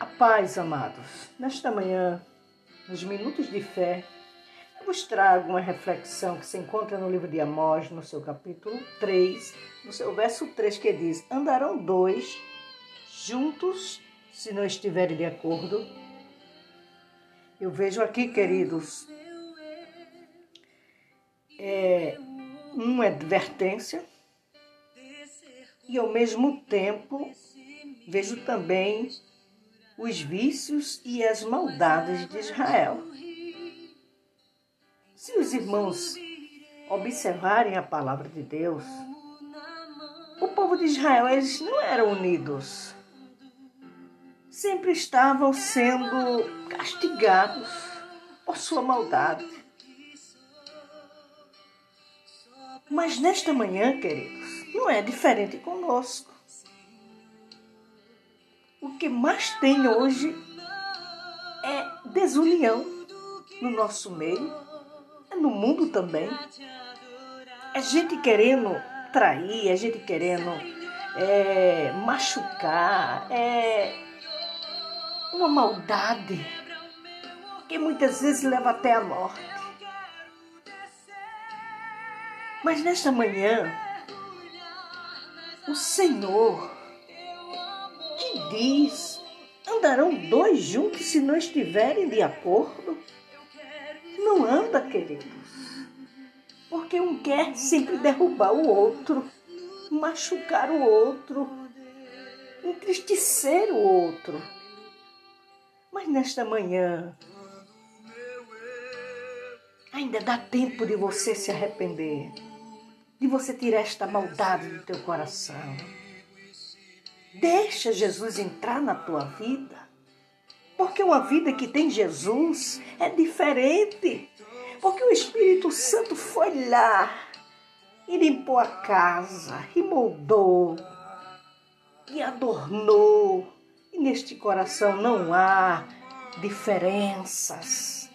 A paz, amados. Nesta manhã, nos minutos de fé, eu vos trago uma reflexão que se encontra no livro de Amós, no seu capítulo 3, no seu verso 3, que diz: Andarão dois juntos se não estiverem de acordo. Eu vejo aqui, queridos, é uma advertência e ao mesmo tempo vejo também os vícios e as maldades de Israel. Se os irmãos observarem a palavra de Deus, o povo de Israel eles não eram unidos. Sempre estavam sendo castigados por sua maldade. Mas nesta manhã, queridos, não é diferente conosco. Que mais tem hoje é desunião no nosso meio, é no mundo também. É gente querendo trair, é gente querendo é, machucar, é uma maldade que muitas vezes leva até a morte. Mas nesta manhã, o Senhor diz: andarão dois juntos se não estiverem de acordo? Não anda, queridos, porque um quer sempre derrubar o outro, machucar o outro, entristecer o outro. Mas nesta manhã, ainda dá tempo de você se arrepender de você tirar esta maldade do teu coração. Deixa Jesus entrar na tua vida. Porque uma vida que tem Jesus é diferente. Porque o Espírito Santo foi lá e limpou a casa, e moldou, e adornou. E neste coração não há diferenças,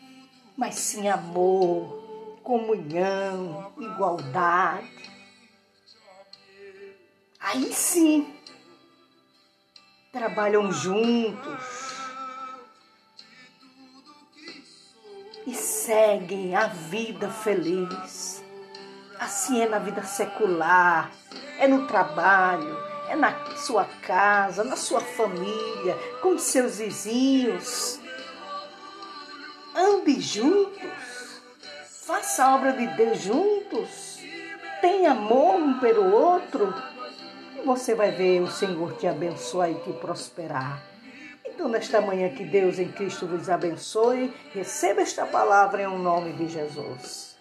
mas sim amor, comunhão, igualdade. Aí sim, trabalham juntos e seguem a vida feliz. Assim é na vida secular, é no trabalho, é na sua casa, na sua família, com seus vizinhos. Ande juntos Faça a obra de Deus juntos. Tenha amor um pelo outro. Você vai ver o Senhor te abençoar e te prosperar. Então, nesta manhã, que Deus em Cristo vos abençoe. Receba esta palavra em nome de Jesus.